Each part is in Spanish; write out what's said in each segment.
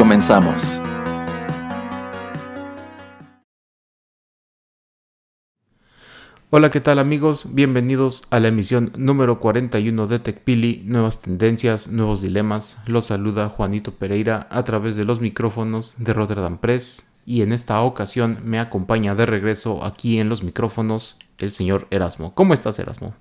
Comenzamos. Hola, ¿qué tal amigos? Bienvenidos a la emisión número 41 de TechPili, Nuevas Tendencias, Nuevos Dilemas. Los saluda Juanito Pereira a través de los micrófonos de Rotterdam Press y en esta ocasión me acompaña de regreso aquí en los micrófonos el señor Erasmo. ¿Cómo estás Erasmo?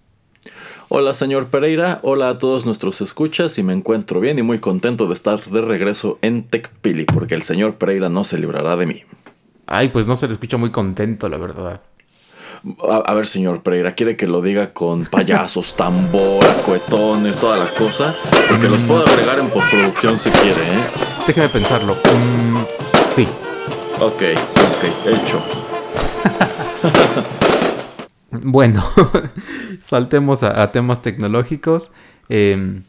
Hola señor Pereira, hola a todos nuestros escuchas y me encuentro bien y muy contento de estar de regreso en TechPili porque el señor Pereira no se librará de mí. Ay, pues no se le escucha muy contento, la verdad. A, ver, señor Pereira, ¿quiere que lo diga con payasos, tambor, cohetones, toda la cosa? Porque los puedo agregar en postproducción si quiere, ¿eh? Déjeme pensarlo. Mm, sí. Ok, ok, hecho. bueno, saltemos a, temas tecnológicos. Em,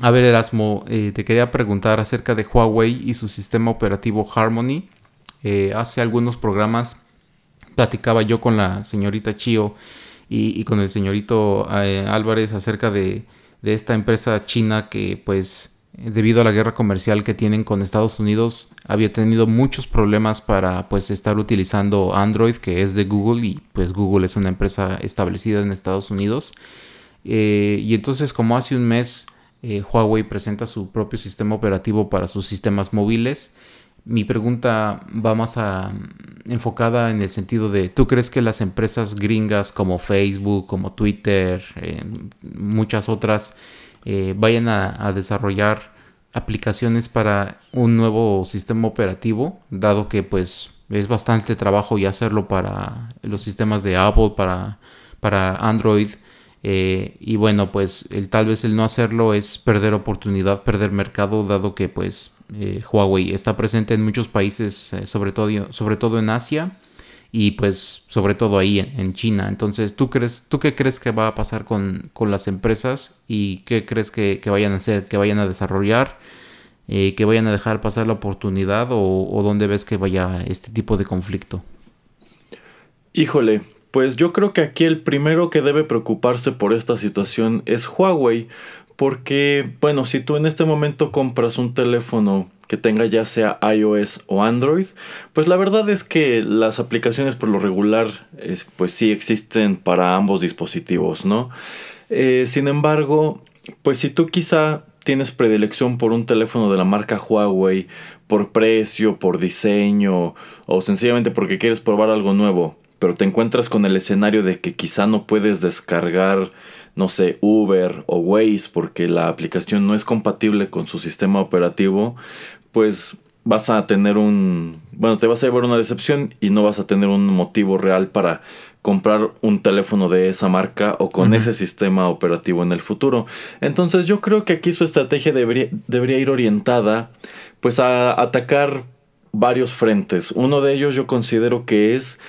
a ver, Erasmo, eh, te quería preguntar acerca de Huawei y su sistema operativo Harmony. Eh, hace algunos programas platicaba yo con la señorita Chio y, con el señorito eh, Álvarez acerca de, esta empresa china que pues debido a la guerra comercial que tienen con Estados Unidos había tenido muchos problemas para pues estar utilizando Android que es de Google y pues Google es una empresa establecida en Estados Unidos. Eh, y entonces como hace un mes eh, Huawei presenta su propio sistema operativo para sus sistemas móviles mi pregunta va más a, enfocada en el sentido de, ¿tú crees que las empresas gringas como Facebook, como Twitter, eh, muchas otras, eh, vayan a, desarrollar aplicaciones para un nuevo sistema operativo, dado que pues es bastante trabajo y hacerlo para los sistemas de Apple, para, para Android? Eh, y bueno, pues el, tal vez el no hacerlo es perder oportunidad, perder mercado, dado que pues eh, Huawei está presente en muchos países, sobre, todo, sobre todo en Asia y pues sobre todo ahí en, China. Entonces, ¿tú, crees, ¿tú qué crees que va a pasar con, las empresas y qué crees que, vayan a hacer, que vayan a desarrollar, eh, que vayan a dejar pasar la oportunidad o, o dónde ves que vaya este tipo de conflicto? Híjole, pues yo creo que aquí el primero que debe preocuparse por esta situación es Huawei, porque, bueno, si tú en este momento compras un teléfono que tenga ya sea iOS o Android, pues la verdad es que las aplicaciones por lo regular, pues sí existen para ambos dispositivos, ¿no? Eh, sin embargo, pues si tú quizá tienes predilección por un teléfono de la marca Huawei, por precio, por diseño, o sencillamente porque quieres probar algo nuevo, pero te encuentras con el escenario de que quizá no puedes descargar no sé, Uber o Waze porque la aplicación no es compatible con su sistema operativo, pues vas a tener un, bueno, te vas a llevar una decepción y no vas a tener un motivo real para comprar un teléfono de esa marca o con ese sistema operativo en el futuro. Entonces yo creo que aquí su estrategia debería, debería ir orientada pues a atacar varios frentes. Uno de ellos yo considero que es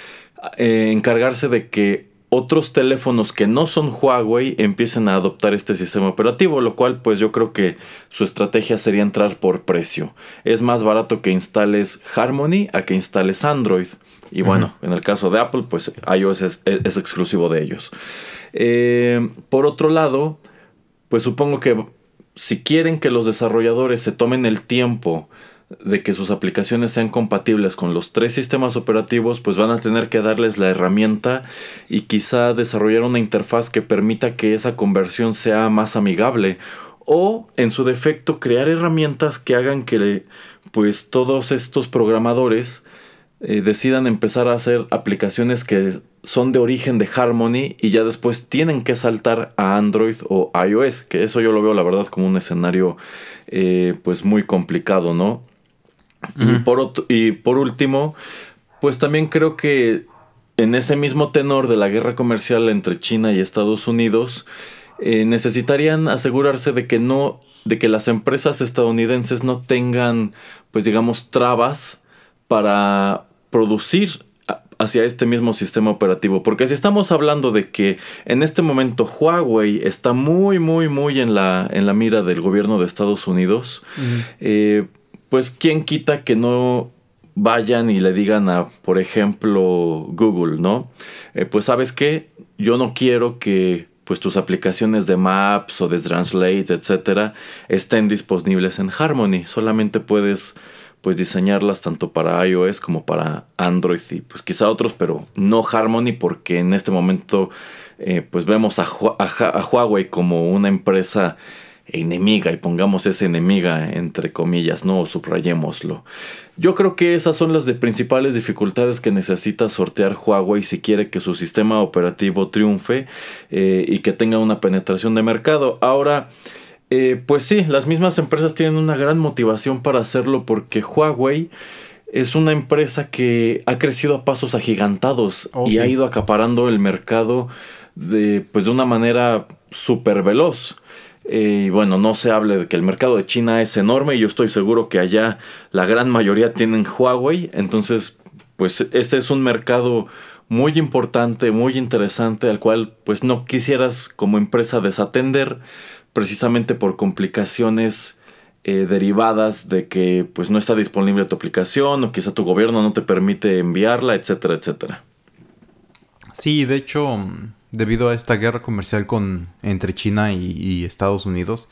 eh, encargarse de que otros teléfonos que no son Huawei empiecen a adoptar este sistema operativo, lo cual pues yo creo que su estrategia sería entrar por precio. Es más barato que instales Harmony a que instales Android. Y bueno, en el caso de Apple pues iOS es, exclusivo de ellos. Eh, por otro lado, pues supongo que si quieren que los desarrolladores se tomen el tiempo de que sus aplicaciones sean compatibles con los tres sistemas operativos, pues van a tener que darles la herramienta y quizá desarrollar una interfaz que permita que esa conversión sea más amigable o en su defecto crear herramientas que hagan que pues todos estos programadores eh, decidan empezar a hacer aplicaciones que son de origen de Harmony y ya después tienen que saltar a Android o iOS, que eso yo lo veo la verdad como un escenario eh, pues muy complicado, ¿no? Y, por y por último, pues también creo que en ese mismo tenor de la guerra comercial entre China y Estados Unidos, eh, necesitarían asegurarse de que no, de que las empresas estadounidenses no tengan, pues digamos, trabas para producir hacia este mismo sistema operativo. Porque si estamos hablando de que en este momento Huawei está muy, muy, muy en la, en la mira del gobierno de Estados Unidos, eh, pues quién quita que no vayan y le digan a, por ejemplo, Google, ¿no? Eh, pues sabes qué, yo no quiero que pues tus aplicaciones de Maps o de Translate, etcétera, estén disponibles en Harmony. Solamente puedes pues diseñarlas tanto para iOS como para Android y pues quizá otros, pero no Harmony porque en este momento eh, pues vemos a, a, Huawei como una empresa enemiga y pongamos esa enemiga entre comillas, no subrayémoslo. Yo creo que esas son las de principales dificultades que necesita sortear Huawei si quiere que su sistema operativo triunfe eh, y que tenga una penetración de mercado. Ahora, eh, pues sí, las mismas empresas tienen una gran motivación para hacerlo porque Huawei es una empresa que ha crecido a pasos agigantados oh, y ha ido acaparando el mercado de, pues de una manera súper veloz. Eh, y bueno, no se hable de que el mercado de China es enorme y yo estoy seguro que allá la gran mayoría tienen Huawei. Entonces, pues ese es un mercado muy importante, muy interesante, al cual pues no quisieras como empresa desatender precisamente por complicaciones eh, derivadas de que pues no está disponible tu aplicación o quizá tu gobierno no te permite enviarla, etcétera, etcétera. Sí, de hecho, debido a esta guerra comercial con, entre China y, Estados Unidos,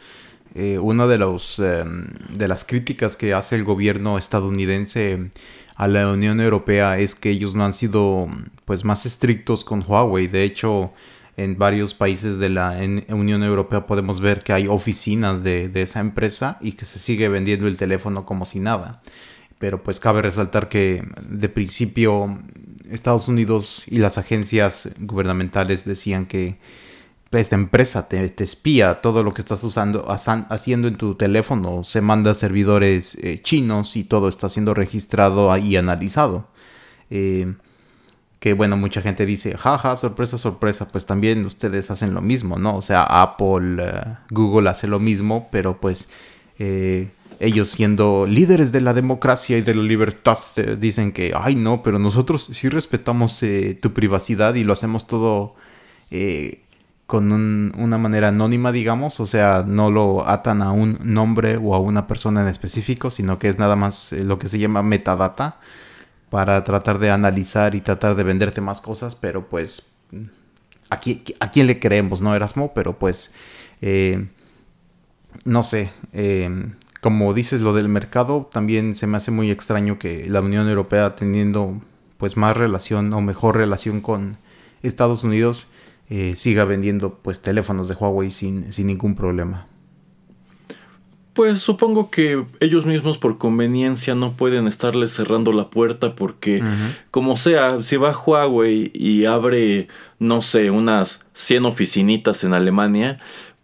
eh, una de, los, em, de las críticas que hace el gobierno estadounidense a la Unión Europea es que ellos no han sido pues más estrictos con Huawei. De hecho, en varios países de la Unión Europea podemos ver que hay oficinas de, esa empresa y que se sigue vendiendo el teléfono como si nada. Pero pues cabe resaltar que de principio Estados Unidos y las agencias gubernamentales decían que esta empresa te, espía todo lo que estás usando, haciendo en tu teléfono, se manda a servidores eh, chinos y todo está siendo registrado y analizado. Eh, que bueno, mucha gente dice, jaja, sorpresa, sorpresa, pues también ustedes hacen lo mismo, ¿no? O sea, Apple, eh, Google hace lo mismo, pero pues eh, ellos siendo líderes de la democracia y de la libertad eh, dicen que, ay no, pero nosotros sí respetamos tu privacidad y lo hacemos todo con una manera anónima, digamos, o sea, no lo atan a un nombre o a una persona en específico, sino que es nada más lo que se llama metadata para tratar de analizar y tratar de venderte más cosas, pero pues ¿a quién, le creemos, no Erasmo? Pero pues eh, no sé, eh, como dices lo del mercado, también se me hace muy extraño que la Unión Europea teniendo pues más relación o mejor relación con Estados Unidos eh, siga vendiendo pues teléfonos de Huawei sin, sin ningún problema. Pues supongo que ellos mismos por conveniencia no pueden estarles cerrando la puerta porque como sea, si va Huawei y abre, no sé, unas 100 oficinitas en Alemania,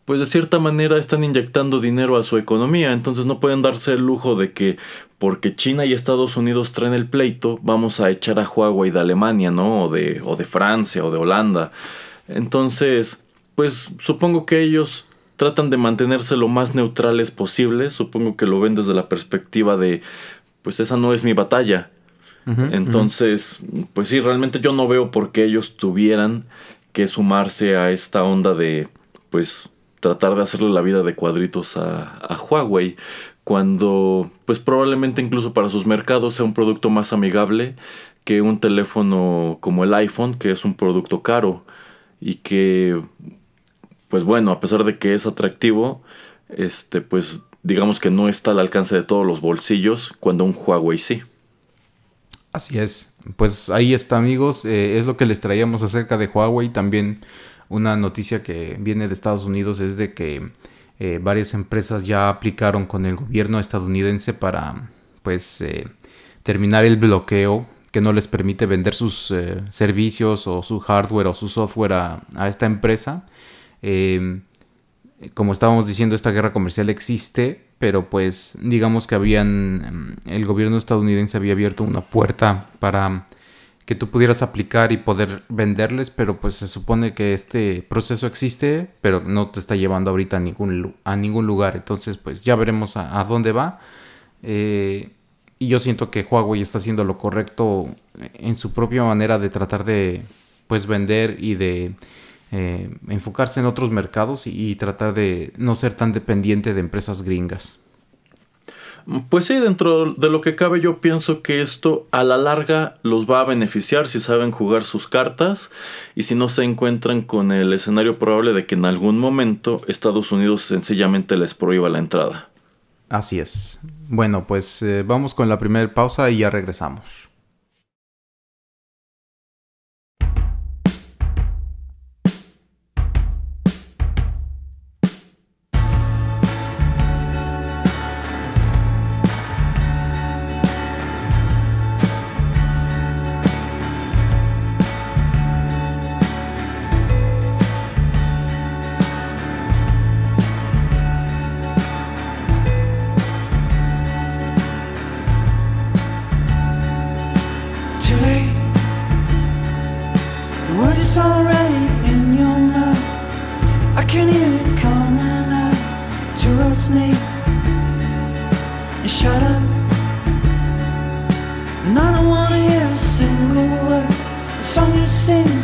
pues de cierta manera están inyectando dinero a su economía, entonces no pueden darse el lujo de que porque China y Estados Unidos traen el pleito, vamos a echar a Huawei de Alemania, ¿no? O de, o de Francia o de Holanda. Entonces, pues supongo que ellos tratan de mantenerse lo más neutrales posibles. Supongo que lo ven desde la perspectiva de, pues esa no es mi batalla. Entonces, pues sí, realmente yo no veo por qué ellos tuvieran que sumarse a esta onda de, pues, tratar de hacerle la vida de cuadritos a, Huawei cuando pues probablemente incluso para sus mercados sea un producto más amigable que un teléfono como el iPhone que es un producto caro y que pues bueno, a pesar de que es atractivo, este, pues digamos que no está al alcance de todos los bolsillos cuando un Huawei sí. Así es. Pues ahí está amigos, eh, es lo que les traíamos acerca de Huawei. También una noticia que viene de Estados Unidos es de que eh, varias empresas ya aplicaron con el gobierno estadounidense para pues eh, terminar el bloqueo que no les permite vender sus servicios o su hardware o su software a, a esta empresa. Em, como estábamos diciendo, esta guerra comercial existe, pero pues digamos que habían, em, el gobierno estadounidense había abierto una puerta para que tú pudieras aplicar y poder venderles, pero pues se supone que este proceso existe, pero no te está llevando ahorita a ningún, a ningún lugar. Entonces, pues ya veremos a, dónde va. Eh, y yo siento que Huawei está haciendo lo correcto en su propia manera de tratar de pues vender y de eh, enfocarse en otros mercados y tratar de no ser tan dependiente de empresas gringas. Pues sí, dentro de lo que cabe yo pienso que esto a la larga los va a beneficiar si saben jugar sus cartas y si no se encuentran con el escenario probable de que en algún momento Estados Unidos sencillamente les prohíba la entrada. Así es. Bueno, pues eh, vamos con la primera pausa y ya regresamos. can hear it coming up towards me. And shut up. And I don't wanna hear a single word. The song you sing.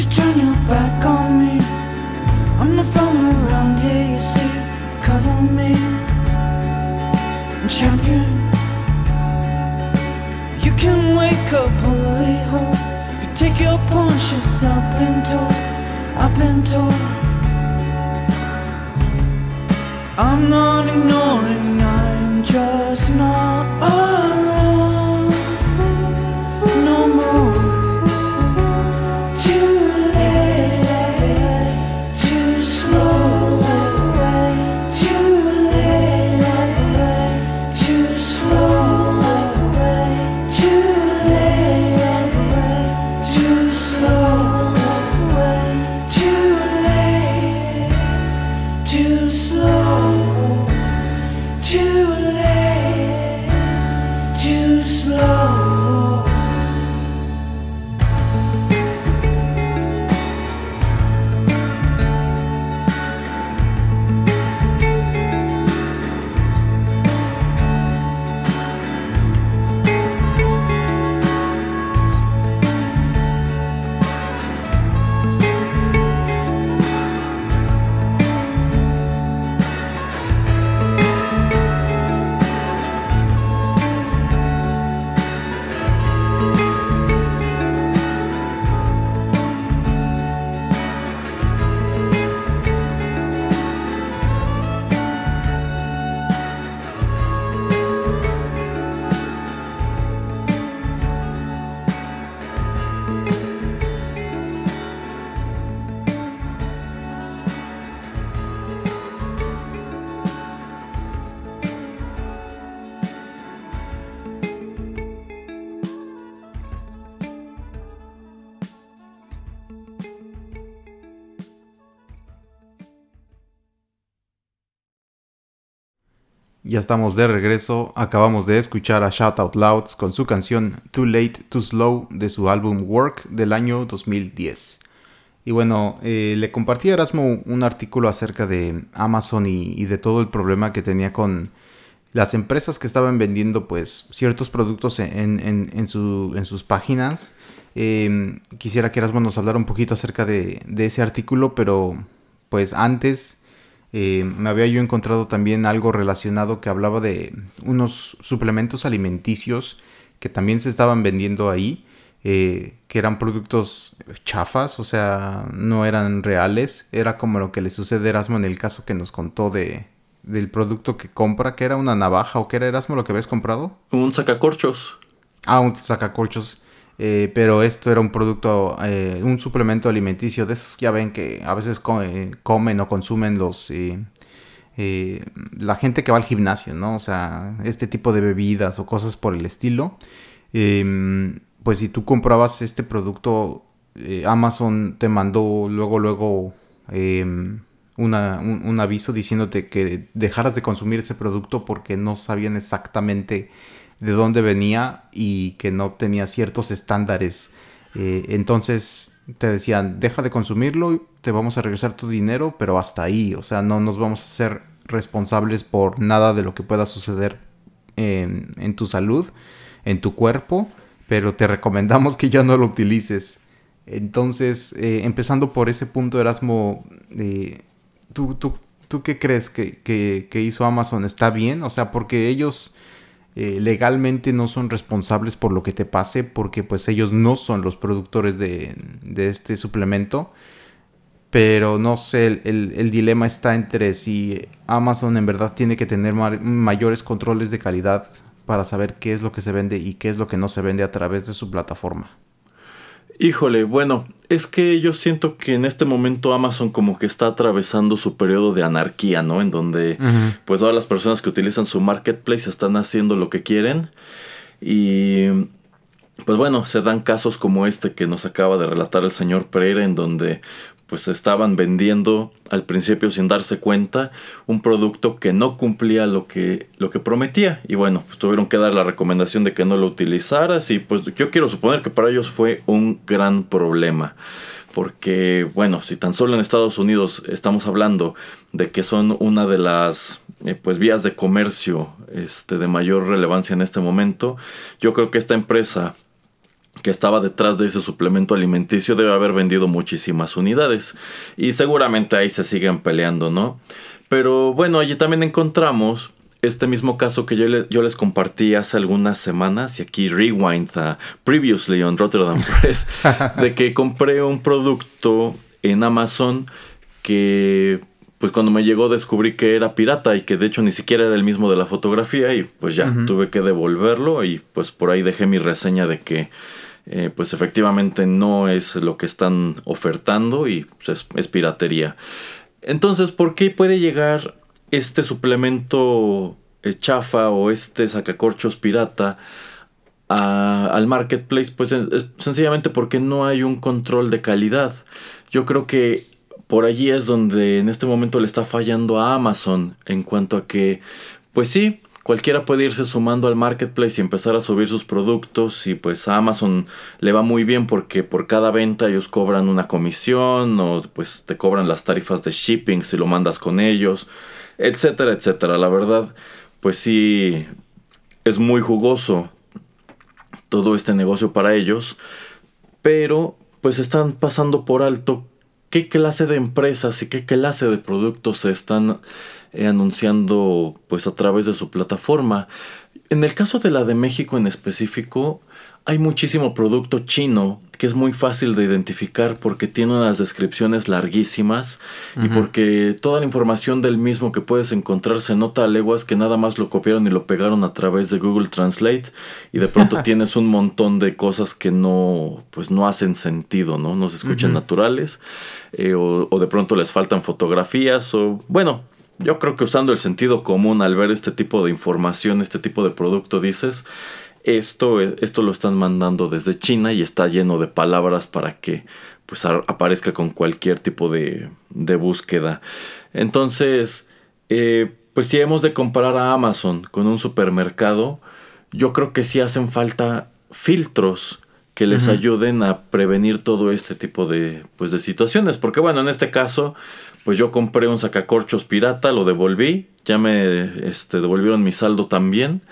you turn your back on me? I'm not from around here, you see. Cover me, champion. You can wake up, holy hope. If you take your punches, I've been told, I've been told. I'm not ignoring, I'm just not. Ya estamos de regreso. Acabamos de escuchar a Shout Out Louds con su canción Too Late, Too Slow de su álbum Work del año 2010. Y bueno, eh, le compartí a Erasmo un artículo acerca de Amazon y, de todo el problema que tenía con las empresas que estaban vendiendo pues ciertos productos en, sus páginas. Em, quisiera que Erasmo nos hablara un poquito acerca de, de ese artículo, pero pues antes eh, me había yo encontrado también algo relacionado que hablaba de unos suplementos alimenticios que también se estaban vendiendo ahí, eh, que eran productos chafas, o sea, no eran reales. Era como lo que le sucede a Erasmo en el caso que nos contó de, del producto que compra, que era una navaja o que era Erasmo lo que habías comprado. Un sacacorchos. Ah, un sacacorchos. Eh, pero esto era un producto, eh, un suplemento alimenticio de esos que ya ven que a veces comen o consumen los eh, la gente que va al gimnasio, ¿no? O sea, este tipo de bebidas o cosas por el estilo. Em, pues si tú comprabas este producto, Amazon te mandó luego, luego em, un, aviso diciéndote que dejaras de consumir ese producto porque no sabían exactamente de dónde venía y que no tenía ciertos estándares. Eh, entonces te decían, deja de consumirlo, te vamos a regresar tu dinero, pero hasta ahí, o sea, no nos vamos a ser responsables por nada de lo que pueda suceder en, tu salud, en tu cuerpo, pero te recomendamos que ya no lo utilices. Entonces, eh, empezando por ese punto, Erasmo, eh, ¿tú, tú, tú qué crees que, que, hizo Amazon? ¿Está bien? O sea, porque ellos eh, legalmente no son responsables por lo que te pase porque pues ellos no son los productores de, este suplemento. Pero no sé, el, dilema está entre si Amazon en verdad tiene que tener mayores controles de calidad para saber qué es lo que se vende y qué es lo que no se vende a través de su plataforma. Híjole, bueno, es que yo siento que en este momento Amazon como que está atravesando su periodo de anarquía, ¿no? En donde pues todas las personas que utilizan su marketplace están haciendo lo que quieren y pues bueno, se dan casos como este que nos acaba de relatar el señor Pereira en donde pues estaban vendiendo al principio sin darse cuenta un producto que no cumplía lo que, lo que prometía. Y bueno, pues tuvieron que dar la recomendación de que no lo utilizaras y pues yo quiero suponer que para ellos fue un gran problema. Porque bueno, si tan solo en Estados Unidos estamos hablando de que son una de las eh, pues vías de comercio este, de mayor relevancia en este momento, yo creo que esta empresa que estaba detrás de ese suplemento alimenticio debe haber vendido muchísimas unidades. Y seguramente ahí se siguen peleando, ¿no? Pero bueno, allí también encontramos este mismo caso que yo, yo, les compartí hace algunas semanas, y aquí rewind a previously on Rotterdam Press, de que compré un producto en Amazon que pues cuando me llegó descubrí que era pirata y que de hecho ni siquiera era el mismo de la fotografía y pues ya tuve que devolverlo y pues por ahí dejé mi reseña de que eh, pues efectivamente no es lo que están ofertando y pues, es, piratería. Entonces, ¿por qué puede llegar este suplemento eh, chafa o este sacacorchos pirata al marketplace? Pues sencillamente porque no hay un control de calidad. Yo creo que por allí es donde en este momento le está fallando a Amazon en cuanto a que, pues sí, cualquiera puede irse sumando al marketplace y empezar a subir sus productos y pues a Amazon le va muy bien porque por cada venta ellos cobran una comisión o pues te cobran las tarifas de shipping si lo mandas con ellos, etcétera, etcétera. La verdad, pues sí es muy jugoso todo este negocio para ellos, pero pues están pasando por alto qué clase de empresas y qué clase de productos se están eh, anunciando pues a través de su plataforma. En el caso de la de México en específico, hay muchísimo producto chino que es muy fácil de identificar porque tiene unas descripciones larguísimas y porque toda la información del mismo que puedes encontrar se nota a leguas que nada más lo copiaron y lo pegaron a través de Google Translate y de pronto tienes un montón de cosas que no pues no hacen sentido, ¿no? No se escuchan naturales eh, o, o de pronto les faltan fotografías o bueno, yo creo que usando el sentido común al ver este tipo de información, este tipo de producto, dices, esto, esto lo están mandando desde China y está lleno de palabras para que pues aparezca con cualquier tipo de, de búsqueda. Entonces, eh, pues si hemos de comparar a Amazon con un supermercado, yo creo que sí hacen falta filtros que les ayuden a prevenir todo este tipo de, pues, de situaciones. Porque bueno, en este caso, pues yo compré un sacacorchos pirata, lo devolví, ya me este, devolvieron mi saldo también.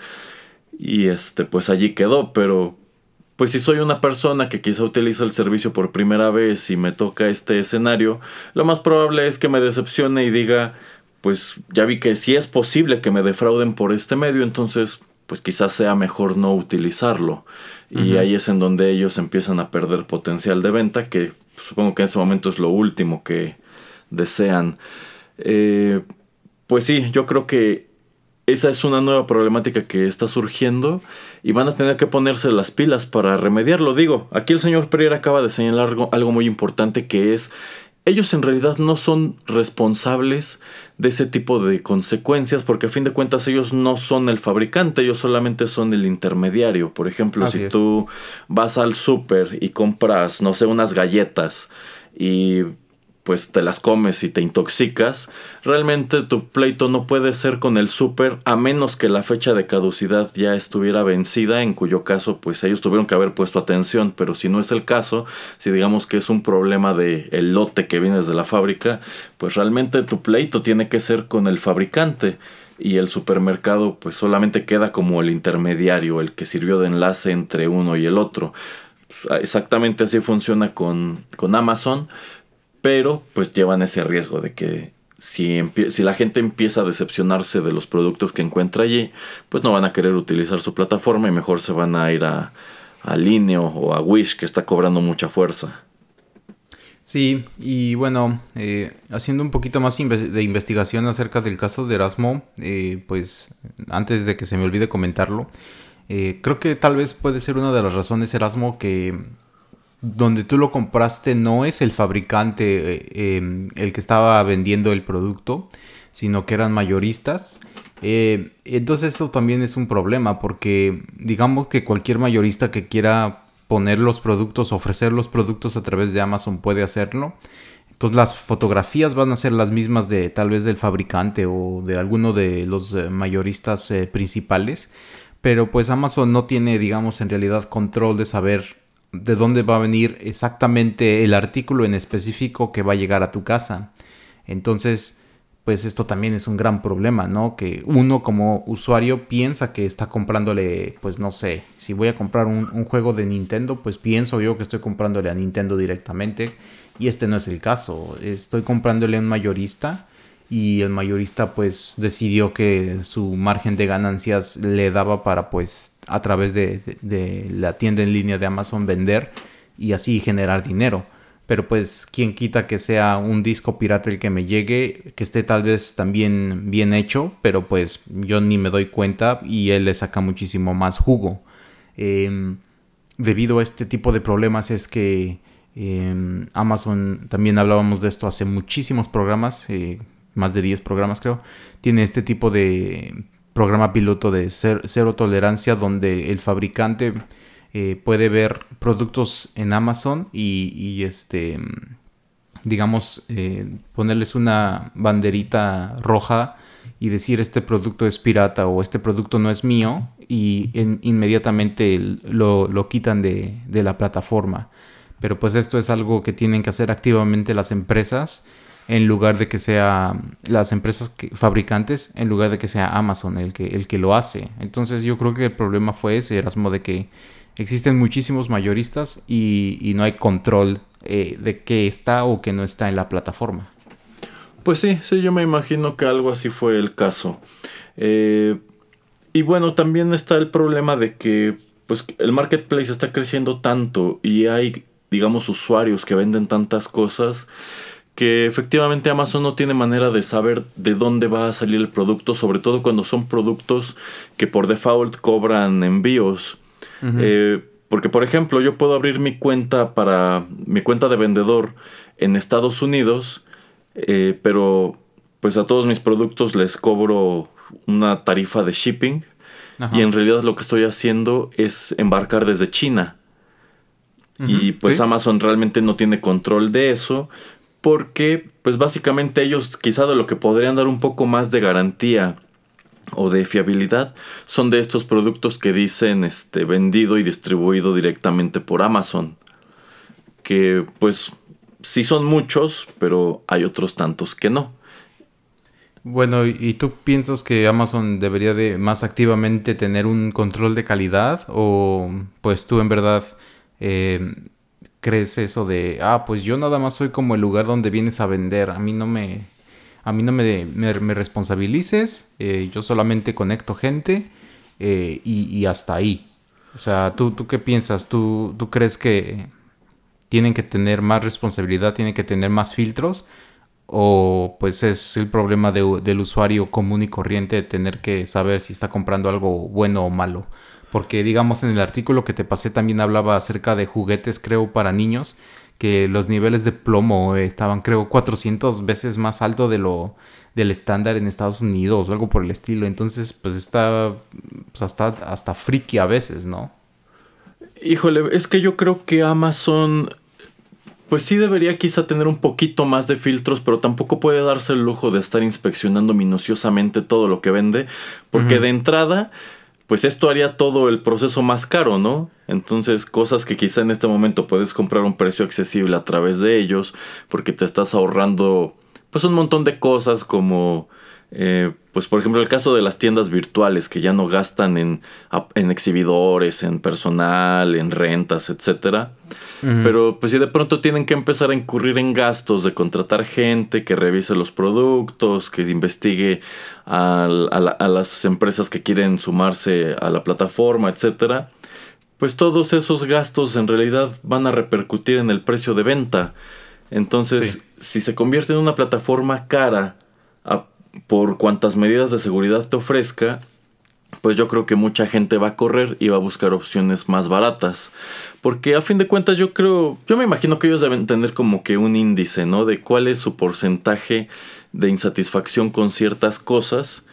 Y este, pues allí quedó, pero pues si soy una persona que quizá utiliza el servicio por primera vez y me toca este escenario, lo más probable es que me decepcione y diga, pues ya vi que si es posible que me defrauden por este medio, entonces pues quizás sea mejor no utilizarlo. Y ahí es en donde ellos empiezan a perder potencial de venta, que supongo que en ese momento es lo último que desean. Eh, pues sí, yo creo que esa es una nueva problemática que está surgiendo y van a tener que ponerse las pilas para remediarlo. Digo, aquí el señor Pereira acaba de señalar algo, algo muy importante que es ellos en realidad no son responsables de ese tipo de consecuencias porque a fin de cuentas ellos no son el fabricante, ellos solamente son el intermediario. Por ejemplo, si tú vas al súper y compras, no sé, unas galletas y pues te las comes y te intoxicas, realmente tu pleito no puede ser con el súper a menos que la fecha de caducidad ya estuviera vencida, en cuyo caso pues ellos tuvieron que haber puesto atención, pero si no es el caso, si digamos que es un problema de el lote que viene de la fábrica, pues realmente tu pleito tiene que ser con el fabricante. Y el supermercado pues solamente queda como el intermediario, el que sirvió de enlace entre uno y el otro. Pues, exactamente así funciona con, con Amazon pero pues llevan ese riesgo de que si, la gente empieza a decepcionarse de los productos que encuentra allí, pues no van a querer utilizar su plataforma y mejor se van a ir a, a Lineo o a Wish que está cobrando mucha fuerza. Sí, y bueno, eh, haciendo un poquito más de investigación acerca del caso de Erasmo, eh, pues antes de que se me olvide comentarlo, eh, creo que tal vez puede ser una de las razones Erasmo que donde tú lo compraste no es el fabricante eh, em, el que estaba vendiendo el producto, sino que eran mayoristas. Eh, entonces eso también es un problema porque digamos que cualquier mayorista que quiera poner los productos, ofrecer los productos a través de Amazon puede hacerlo. Entonces las fotografías van a ser las mismas de tal vez del fabricante o de alguno de los eh, mayoristas principales. Pero pues Amazon no tiene, digamos, en realidad control de saber de dónde va a venir exactamente el artículo en específico que va a llegar a tu casa. Entonces, pues esto también es un gran problema, ¿no? Que uno como usuario piensa que está comprándole, pues no sé, si voy a comprar un, juego de Nintendo, pues pienso yo que estoy comprándole a Nintendo directamente. Y este no es el caso. Estoy comprándole a un mayorista y el mayorista pues decidió que su margen de ganancias le daba para pues a través de, la tienda en línea de Amazon vender y así generar dinero. Pero pues quien quita que sea un disco pirata el que me llegue, que esté tal vez también bien hecho, pero pues yo ni me doy cuenta y él le saca muchísimo más jugo. Em, debido a este tipo de problemas es que em, Amazon, también hablábamos de esto hace muchísimos programas, eh, más de 10 programas creo, tiene este tipo de programa piloto de cero tolerancia donde el fabricante eh, puede ver productos en Amazon y, este digamos eh, ponerles una banderita roja y decir este producto es pirata o este producto no es mío y inmediatamente lo, lo quitan de, de, la plataforma. Pero pues esto es algo que tienen que hacer activamente las empresas en lugar de que sea las empresas fabricantes, en lugar de que sea Amazon el que, el que lo hace. Entonces yo creo que el problema fue ese, Erasmo, de que existen muchísimos mayoristas y, no hay control eh, de qué está o qué no está en la plataforma. Pues sí, sí, yo me imagino que algo así fue el caso. Eh, y bueno, también está el problema de que pues, el marketplace está creciendo tanto y hay, digamos, usuarios que venden tantas cosas que efectivamente Amazon no tiene manera de saber de dónde va a salir el producto, sobre todo cuando son productos que por default cobran envíos. Eh, porque, por ejemplo, yo puedo abrir mi cuenta para mi cuenta de vendedor en Estados Unidos, eh, pero pues a todos mis productos les cobro una tarifa de shipping. Y en realidad lo que estoy haciendo es embarcar desde China. Y pues Amazon realmente no tiene control de eso porque pues básicamente ellos quizá de lo que podrían dar un poco más de garantía o de fiabilidad son de estos productos que dicen este vendido y distribuido directamente por Amazon que pues sí son muchos pero hay otros tantos que no bueno, ¿y tú piensas que Amazon debería de más activamente tener un control de calidad? ¿O pues tú en verdad eh, crees eso de, ah, pues yo nada más soy como el lugar donde vienes a vender, a mí no me, a mí no me, me, responsabilices, eh, yo solamente conecto gente eh, y, hasta ahí. O sea, ¿tú, tú qué piensas? ¿Tú, ¿Tú crees que tienen que tener más responsabilidad, tienen que tener más filtros? o pues es el problema del usuario común y corriente de tener que saber si está comprando algo bueno o malo. Porque digamos en el artículo que te pasé también hablaba acerca de juguetes creo para niños que los niveles de plomo estaban creo 400 veces más alto de lo del estándar en Estados Unidos o algo por el estilo. Entonces pues está pues, hasta, hasta friki a veces, ¿no? Híjole, es que yo creo que Amazon pues sí debería quizá tener un poquito más de filtros, pero tampoco puede darse el lujo de estar inspeccionando minuciosamente todo lo que vende, porque de entrada, pues esto haría todo el proceso más caro, ¿no? Entonces, cosas que quizá en este momento puedes comprar a un precio accesible a través de ellos, porque te estás ahorrando, pues un montón de cosas como... Eh, pues por ejemplo el caso de las tiendas virtuales que ya no gastan en, en exhibidores, en personal, en rentas, etcétera. Pero pues si de pronto tienen que empezar a incurrir en gastos de contratar gente que revise los productos, que investigue a, las empresas que quieren sumarse a la plataforma, etcétera, pues todos esos gastos en realidad van a repercutir en el precio de venta. Entonces, si se convierte en una plataforma cara por cuantas medidas de seguridad te ofrezca, pues yo creo que mucha gente va a correr y va a buscar opciones más baratas. Porque a fin de cuentas yo creo, yo me imagino que ellos deben tener como que un índice, ¿no? De cuál es su porcentaje de insatisfacción con ciertas cosas.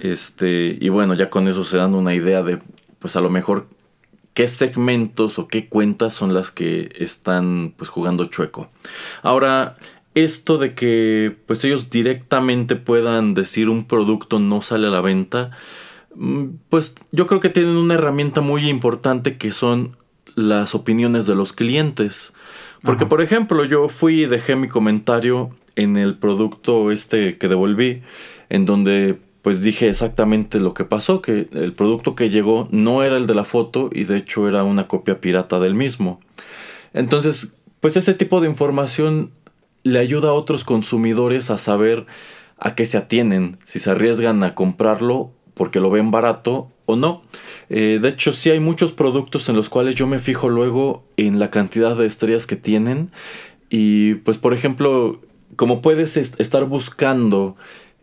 Este, y bueno, ya con eso se dan una idea de, pues a lo mejor, qué segmentos o qué cuentas son las que están pues jugando chueco. Ahora, esto de que pues ellos directamente puedan decir un producto no sale a la venta, mm, pues yo creo que tienen una herramienta muy importante que son las opiniones de los clientes. Porque, por ejemplo, yo fui y dejé mi comentario en el producto este que devolví, en donde pues dije exactamente lo que pasó, que el producto que llegó no era el de la foto y de hecho era una copia pirata del mismo. Entonces, pues ese tipo de información le ayuda a otros consumidores a saber a qué se atienen, si se arriesgan a comprarlo porque lo ven barato o no. Eh, de hecho, sí hay muchos productos en los cuales yo me fijo luego en la cantidad de estrellas que tienen. Y pues, por ejemplo, como puedes estar buscando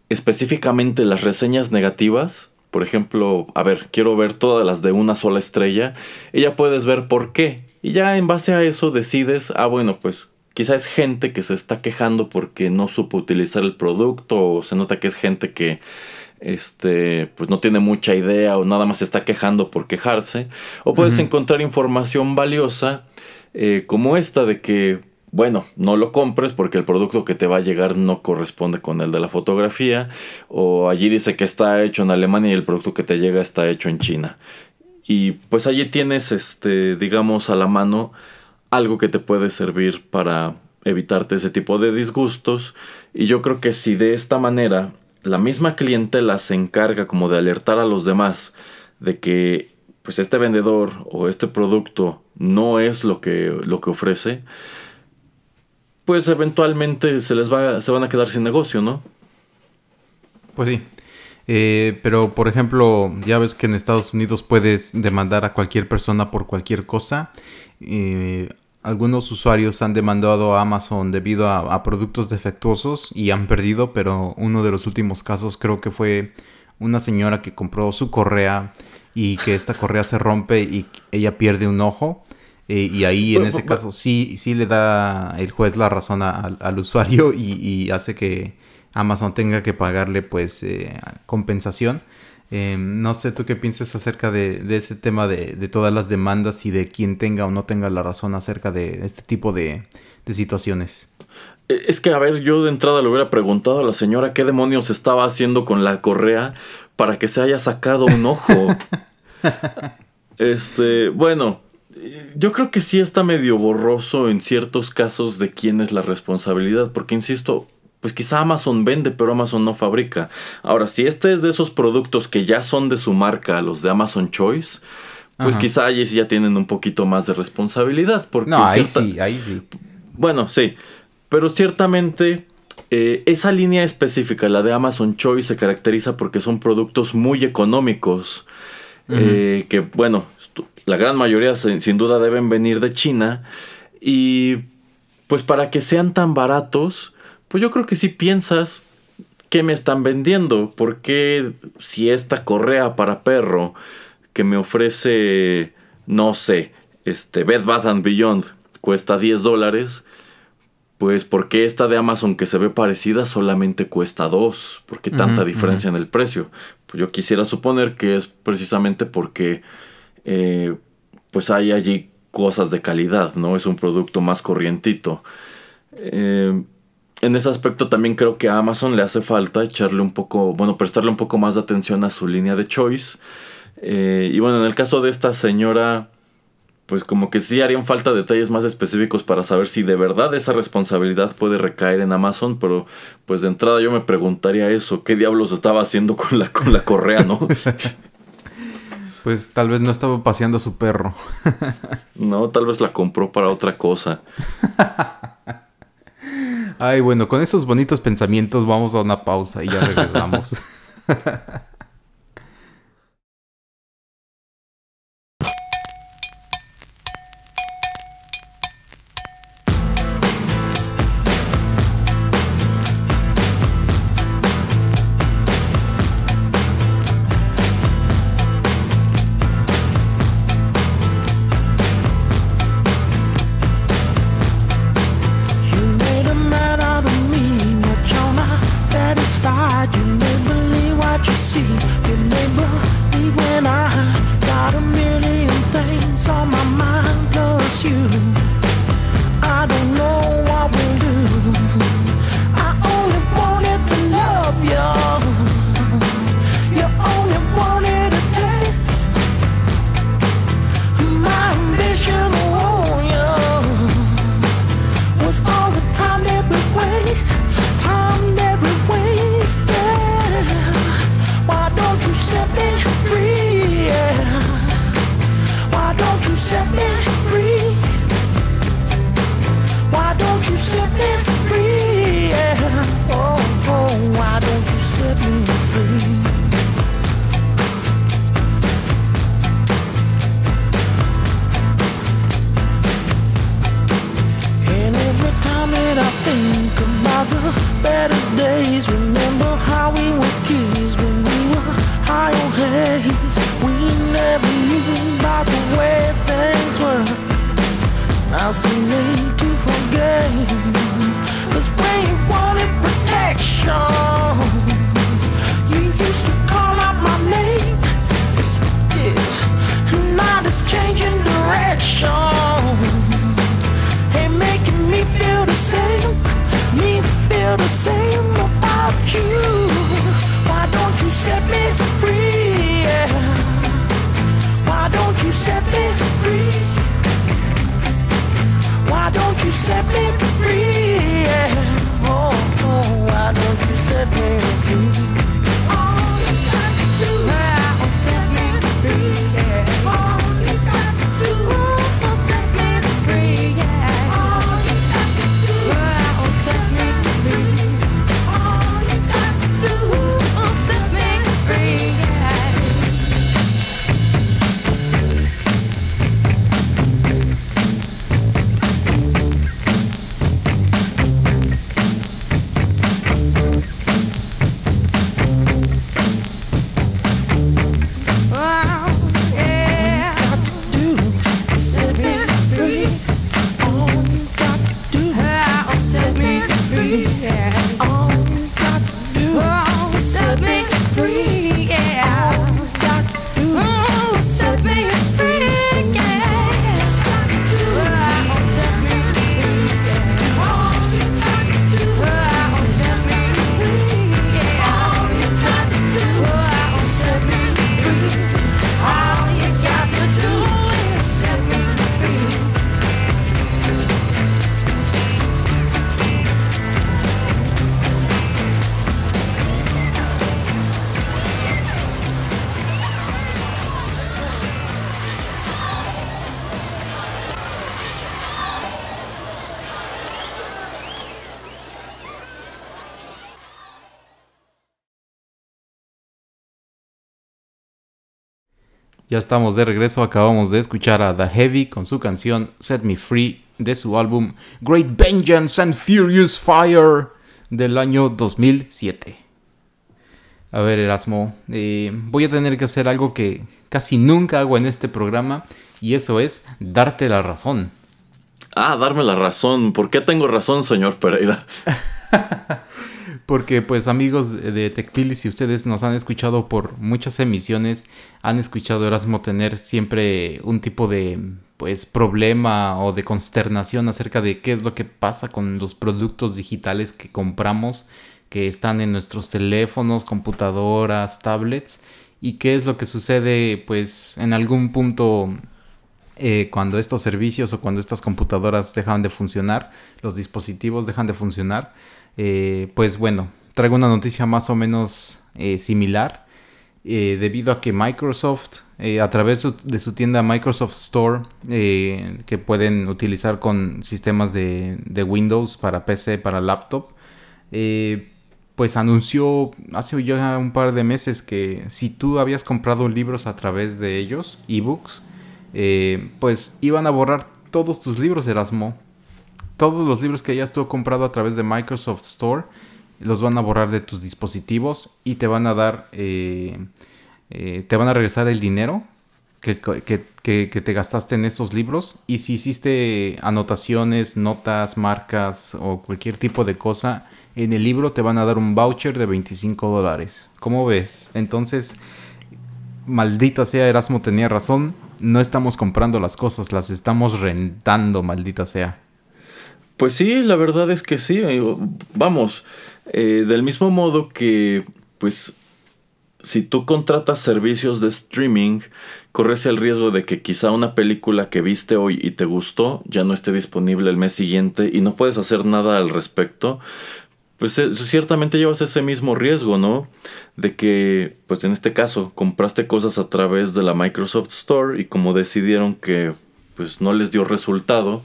específicamente las reseñas negativas, por ejemplo, a ver, quiero ver todas las de una sola estrella, y ya puedes ver por qué. Y ya en base a eso decides, ah, bueno, pues quizá es gente que se está quejando porque no supo utilizar el producto, o se nota que es gente que este, pues no tiene mucha idea o nada más se está quejando por quejarse. O puedes encontrar información valiosa eh, como esta de que, bueno, no lo compres porque el producto que te va a llegar no corresponde con el de la fotografía. O allí dice que está hecho en Alemania y el producto que te llega está hecho en China. Y pues allí tienes, este, digamos, a la mano algo que te puede servir para evitarte ese tipo de disgustos. Y yo creo que si de esta manera la misma clientela se encarga como de alertar a los demás de que pues este vendedor o este producto no es lo que, lo que ofrece, pues eventualmente se les va, se van a quedar sin negocio, ¿no? Pues sí. Eh, pero, por ejemplo, ya ves que en Estados Unidos puedes demandar a cualquier persona por cualquier cosa. Eh, algunos usuarios han demandado a Amazon debido a, productos defectuosos y han perdido, pero uno de los últimos casos creo que fue una señora que compró su correa y que esta correa se rompe y ella pierde un ojo. Eh, y ahí en ese caso sí, sí le da el juez la razón al usuario y, hace que Amazon tenga que pagarle pues eh, compensación. Em, no sé tú qué piensas acerca de, ese tema de, todas las demandas y de quién tenga o no tenga la razón acerca de este tipo de, situaciones. E, es que, a ver, yo de entrada le hubiera preguntado a la señora qué demonios estaba haciendo con la correa para que se haya sacado un ojo. este, bueno, yo creo que sí está medio borroso en ciertos casos de quién es la responsabilidad, porque insisto, pues quizá Amazon vende, pero Amazon no fabrica. Ahora, si este es de esos productos que ya son de su marca, los de Amazon Choice, pues quizá allí sí ya tienen un poquito más de responsabilidad. Porque no, ahí sí, ahí sí. Bueno, sí, pero ciertamente eh, esa línea específica, la de Amazon Choice, se caracteriza porque son productos muy económicos. Eh, que bueno, la gran mayoría sin duda deben venir de China. Y pues para que sean tan baratos, pues yo creo que si piensas qué me están vendiendo, porque si esta correa para perro que me ofrece, no sé, este Bed Bath and Beyond cuesta 10 dólares, pues porque esta de Amazon que se ve parecida solamente cuesta 2, porque tanta diferencia en el precio. Pues yo quisiera suponer que es precisamente porque eh, pues hay allí cosas de calidad, ¿no? Es un producto más corrientito. Eh, en ese aspecto también creo que a Amazon le hace falta echarle un poco, bueno, prestarle un poco más de atención a su línea de choice. Eh, y bueno, en el caso de esta señora, pues como que sí harían falta detalles más específicos para saber si de verdad esa responsabilidad puede recaer en Amazon, pero pues de entrada yo me preguntaría eso, ¿qué diablos estaba haciendo con la, con la correa, no? pues tal vez no estaba paseando a su perro. no, tal vez la compró para otra cosa. Ay, bueno, con esos bonitos pensamientos vamos a una pausa y ya regresamos. Ya estamos de regreso, acabamos de escuchar a The Heavy con su canción Set Me Free de su álbum Great Vengeance and Furious Fire del año 2007. A ver, Erasmo, eh, voy a tener que hacer algo que casi nunca hago en este programa y eso es darte la razón. Ah, darme la razón. ¿Por qué tengo razón, señor Pereira? Porque pues amigos de TechPili, si ustedes nos han escuchado por muchas emisiones, han escuchado Erasmo tener siempre un tipo de pues problema o de consternación acerca de qué es lo que pasa con los productos digitales que compramos, que están en nuestros teléfonos, computadoras, tablets, y qué es lo que sucede pues en algún punto eh, cuando estos servicios o cuando estas computadoras dejan de funcionar, los dispositivos dejan de funcionar eh, pues bueno, traigo una noticia más o menos eh, similar. Eh, debido a que Microsoft, a través de su tienda Microsoft Store, que pueden utilizar con sistemas de, Windows para PC, para laptop, pues anunció hace ya un par de meses que si tú habías comprado libros a través de ellos, ebooks, pues iban a borrar todos tus libros Erasmo todos los libros que hayas tú comprado a través de Microsoft Store los van a borrar de tus dispositivos y te van a dar, eh, eh, te van a regresar el dinero que, te gastaste en esos libros. Y si hiciste anotaciones, notas, marcas o cualquier tipo de cosa en el libro, te van a dar un voucher de 25 dólares. ¿Cómo ves? Entonces, maldita sea, Erasmo tenía razón. No estamos comprando las cosas, las estamos rentando, maldita sea. Pues sí, la verdad es que sí. Vamos, eh, del mismo modo que, pues, si tú contratas servicios de streaming, corres el riesgo de que quizá una película que viste hoy y te gustó ya no esté disponible el mes siguiente y no puedes hacer nada al respecto. Pues eh, ciertamente llevas ese mismo riesgo, ¿no? De que, pues en este caso, compraste cosas a través de la Microsoft Store y como decidieron que, pues no les dio resultado,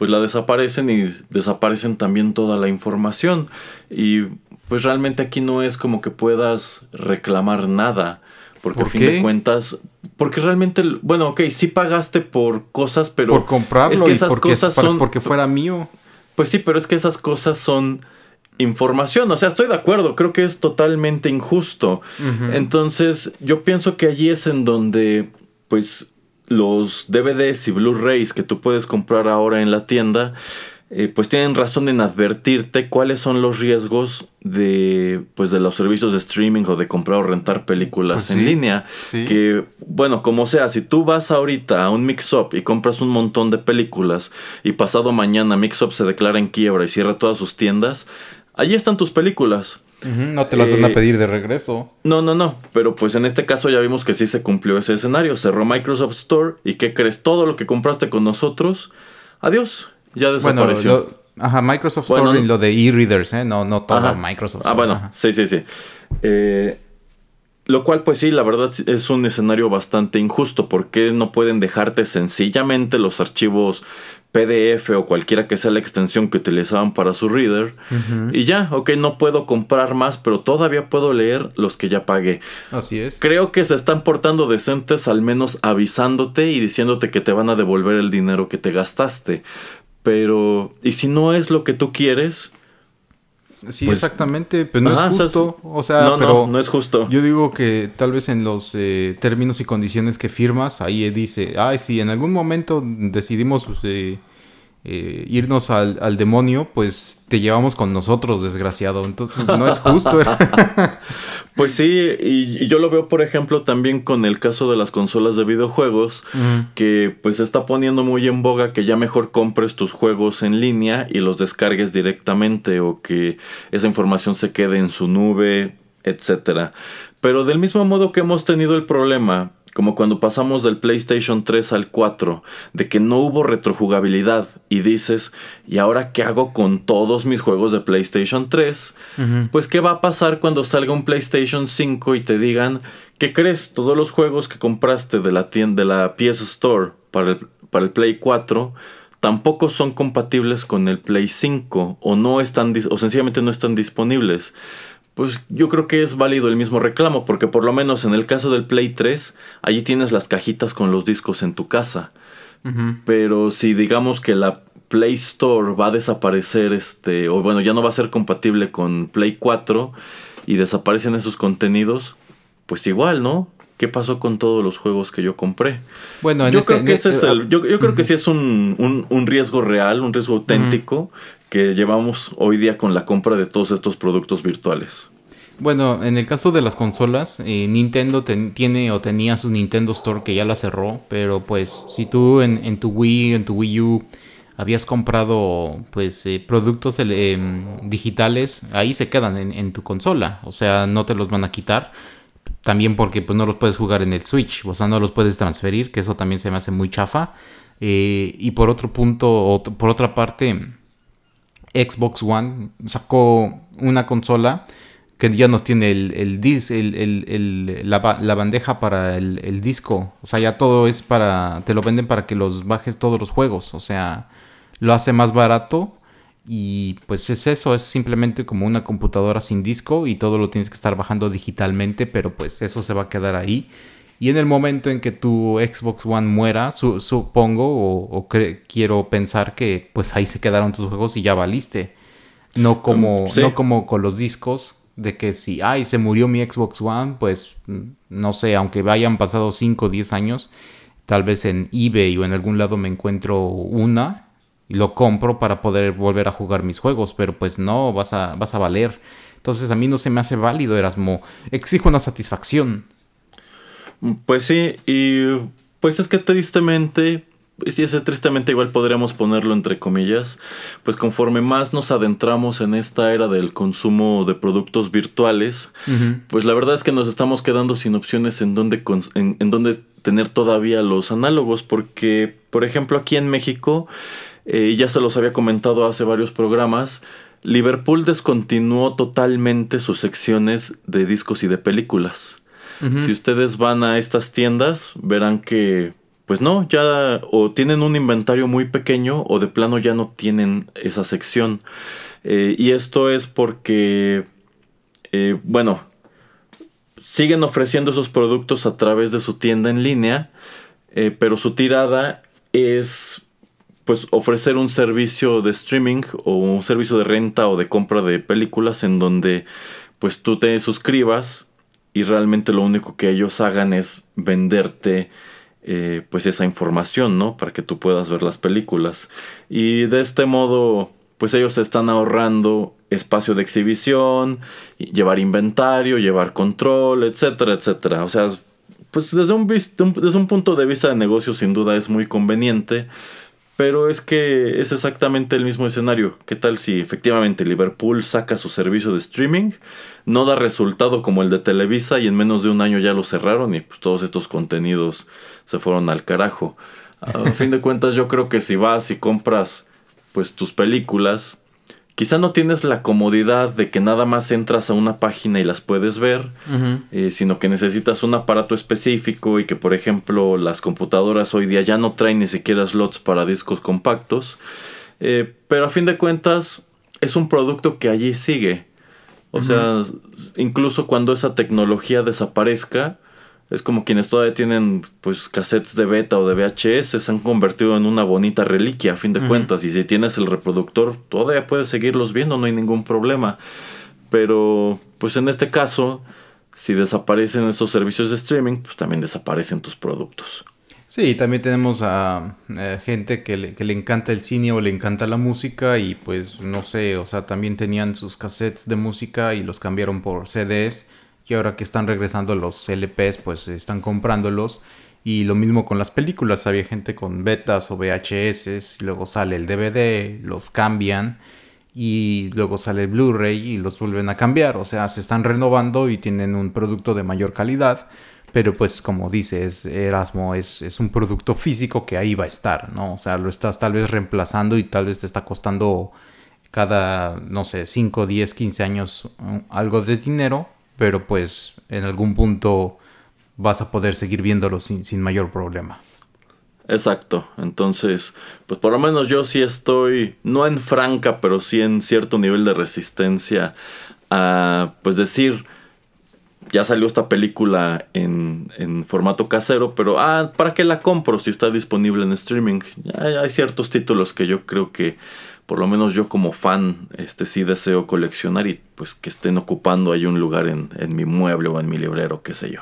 pues la desaparecen y desaparecen también toda la información. Y pues realmente aquí no es como que puedas reclamar nada. Porque a fin de cuentas, porque realmente, bueno, ok, sí pagaste por cosas, pero... Por comprarlo es que esas cosas son... Porque fuera mío. Pues sí, pero es que esas cosas son información. O sea, estoy de acuerdo, creo que es totalmente injusto. Entonces, yo pienso que allí es en donde, pues, los DVDs y Blu-rays que tú puedes comprar ahora en la tienda, eh, pues tienen razón en advertirte cuáles son los riesgos de, pues de los servicios de streaming o de comprar o rentar películas pues en línea. Que, bueno, como sea, si tú vas ahorita a un mix-up y compras un montón de películas y pasado mañana mix-up se declara en quiebra y cierra todas sus tiendas, allí están tus películas no te las van a eh, pedir de regreso. No, no, no. Pero pues en este caso ya vimos que sí se cumplió ese escenario. Cerró Microsoft Store y ¿qué crees? Todo lo que compraste con nosotros, adiós. Ya desapareció. ajá, Microsoft Store y lo de e-readers, ¿eh? No, no todo Microsoft ah, Store. Ah, bueno, sí, sí, sí. Eh, lo cual, pues sí, la verdad es un escenario bastante injusto. porque no pueden dejarte sencillamente los archivos PDF o cualquiera que sea la extensión que utilizaban para su reader. Y ya, ok, no puedo comprar más, pero todavía puedo leer los que ya pagué. Así es. Creo que se están portando decentes, al menos avisándote y diciéndote que te van a devolver el dinero que te gastaste. Pero, ¿y si no es lo que tú quieres? Sí, pues, exactamente, pero no es justo. O sea, no, pero no, es justo. Yo digo que tal vez en los eh, términos y condiciones que firmas, ahí dice, ay, si en algún momento decidimos eh, eh, irnos al, al, demonio, pues te llevamos con nosotros, desgraciado. Entonces, no es justo. pues sí, y, yo lo veo, por ejemplo, también con el caso de las consolas de videojuegos, que pues se está poniendo muy en boga que ya mejor compres tus juegos en línea y los descargues directamente o que esa información se quede en su nube, etcétera. Pero del mismo modo que hemos tenido el problema como cuando pasamos del PlayStation 3 al 4, de que no hubo retrojugabilidad y dices, ¿y ahora qué hago con todos mis juegos de PlayStation 3? Pues qué va a pasar cuando salga un PlayStation 5 y te digan, ¿qué crees? Todos los juegos que compraste de la tienda de la PS Store para el, para el Play 4 tampoco son compatibles con el Play 5 o no están o sencillamente no están disponibles. Pues yo creo que es válido el mismo reclamo, porque por lo menos en el caso del Play 3, allí tienes las cajitas con los discos en tu casa. Pero si digamos que la Play Store va a desaparecer, este, o bueno, ya no va a ser compatible con Play 4 y desaparecen esos contenidos, pues igual, ¿no? ¿Qué pasó con todos los juegos que yo compré? Bueno, yo este, creo que ese es el, yo, creo que sí es un, riesgo real, un riesgo auténtico que llevamos hoy día con la compra de todos estos productos virtuales. Bueno, en el caso de las consolas, eh, Nintendo tiene o tenía su Nintendo Store que ya la cerró, pero pues si tú en, en tu Wii, en tu Wii U habías comprado pues eh, productos digitales, ahí se quedan en, tu consola, o sea, no te los van a quitar. También porque pues no los puedes jugar en el Switch, o sea, no los puedes transferir, que eso también se me hace muy chafa. Eh, y por otro punto, por otra parte, Xbox One sacó una consola que ya no tiene el, el, la, la, bandeja para el, disco. O sea, ya todo es para. Te lo venden para que los bajes todos los juegos. O sea, lo hace más barato y pues es eso, es simplemente como una computadora sin disco y todo lo tienes que estar bajando digitalmente, pero pues eso se va a quedar ahí. Y en el momento en que tu Xbox One muera, supongo o, quiero pensar que pues ahí se quedaron tus juegos y ya valiste. No como, mm, no como con los discos, de que si, ay, se murió mi Xbox One, pues no sé, aunque hayan pasado 5 o 10 años, tal vez en eBay o en algún lado me encuentro una y lo compro para poder volver a jugar mis juegos, pero pues no, vas a, vas a valer. Entonces a mí no se me hace válido, Erasmo. Exijo una satisfacción. Pues sí, y pues es que tristemente, y ese tristemente igual podríamos ponerlo entre comillas, pues conforme más nos adentramos en esta era del consumo de productos virtuales, pues la verdad es que nos estamos quedando sin opciones en donde, en, en donde tener todavía los análogos, porque por ejemplo aquí en México, eh, ya se los había comentado hace varios programas, Liverpool descontinuó totalmente sus secciones de discos y de películas. Si ustedes van a estas tiendas, verán que, pues no, ya o tienen un inventario muy pequeño o de plano ya no tienen esa sección. Eh, y esto es porque, eh, bueno, siguen ofreciendo esos productos a través de su tienda en línea, pero su tirada es pues ofrecer un servicio de streaming o un servicio de renta o de compra de películas en donde pues tú te suscribas y realmente lo único que ellos hagan es venderte eh, pues esa información, ¿no? Para que tú puedas ver las películas. Y de este modo pues ellos están ahorrando espacio de exhibición, llevar inventario, llevar control, etcétera, etcétera. O sea, pues desde un, desde un punto de vista de negocio sin duda es muy conveniente pero es que es exactamente el mismo escenario. ¿Qué tal si efectivamente Liverpool saca su servicio de streaming? No da resultado como el de Televisa y en menos de un año ya lo cerraron y pues todos estos contenidos se fueron al carajo. A fin de cuentas yo creo que si vas y compras pues tus películas Quizá no tienes la comodidad de que nada más entras a una página y las puedes ver, eh, sino que necesitas un aparato específico y que, por ejemplo, las computadoras hoy día ya no traen ni siquiera slots para discos compactos. Eh, pero a fin de cuentas, es un producto que allí sigue. O sea, incluso cuando esa tecnología desaparezca, es como quienes todavía tienen pues cassettes de beta o de VHS se han convertido en una bonita reliquia a fin de cuentas. Y si tienes el reproductor todavía puedes seguirlos viendo no hay ningún problema. Pero pues en este caso si desaparecen esos servicios de streaming pues también desaparecen tus productos. Sí, también tenemos a, eh, gente que le, que le, encanta el cine o le encanta la música y pues no sé, o sea, también tenían sus cassettes de música y los cambiaron por CDs y ahora que están regresando los LPs, pues están comprándolos. Y lo mismo con las películas, había gente con betas o VHS, y luego sale el DVD, los cambian y luego sale el Blu-ray y los vuelven a cambiar. O sea, se están renovando y tienen un producto de mayor calidad. Pero pues como dices, Erasmo es, es un producto físico que ahí va a estar, ¿no? O sea, lo estás tal vez reemplazando y tal vez te está costando cada, no sé, 5, 10, 15 años mm, algo de dinero pero pues en algún punto vas a poder seguir viéndolo sin, sin mayor problema. Exacto, entonces, pues por lo menos yo sí estoy, no en franca, pero sí en cierto nivel de resistencia a pues decir, ya salió esta película en, en, formato casero, pero ah, ¿para qué la compro si está disponible en streaming? Hay, hay, ciertos títulos que yo creo que por lo menos yo como fan este sí deseo coleccionar y pues que estén ocupando ahí un lugar en, mi mueble o en mi librero, qué sé yo.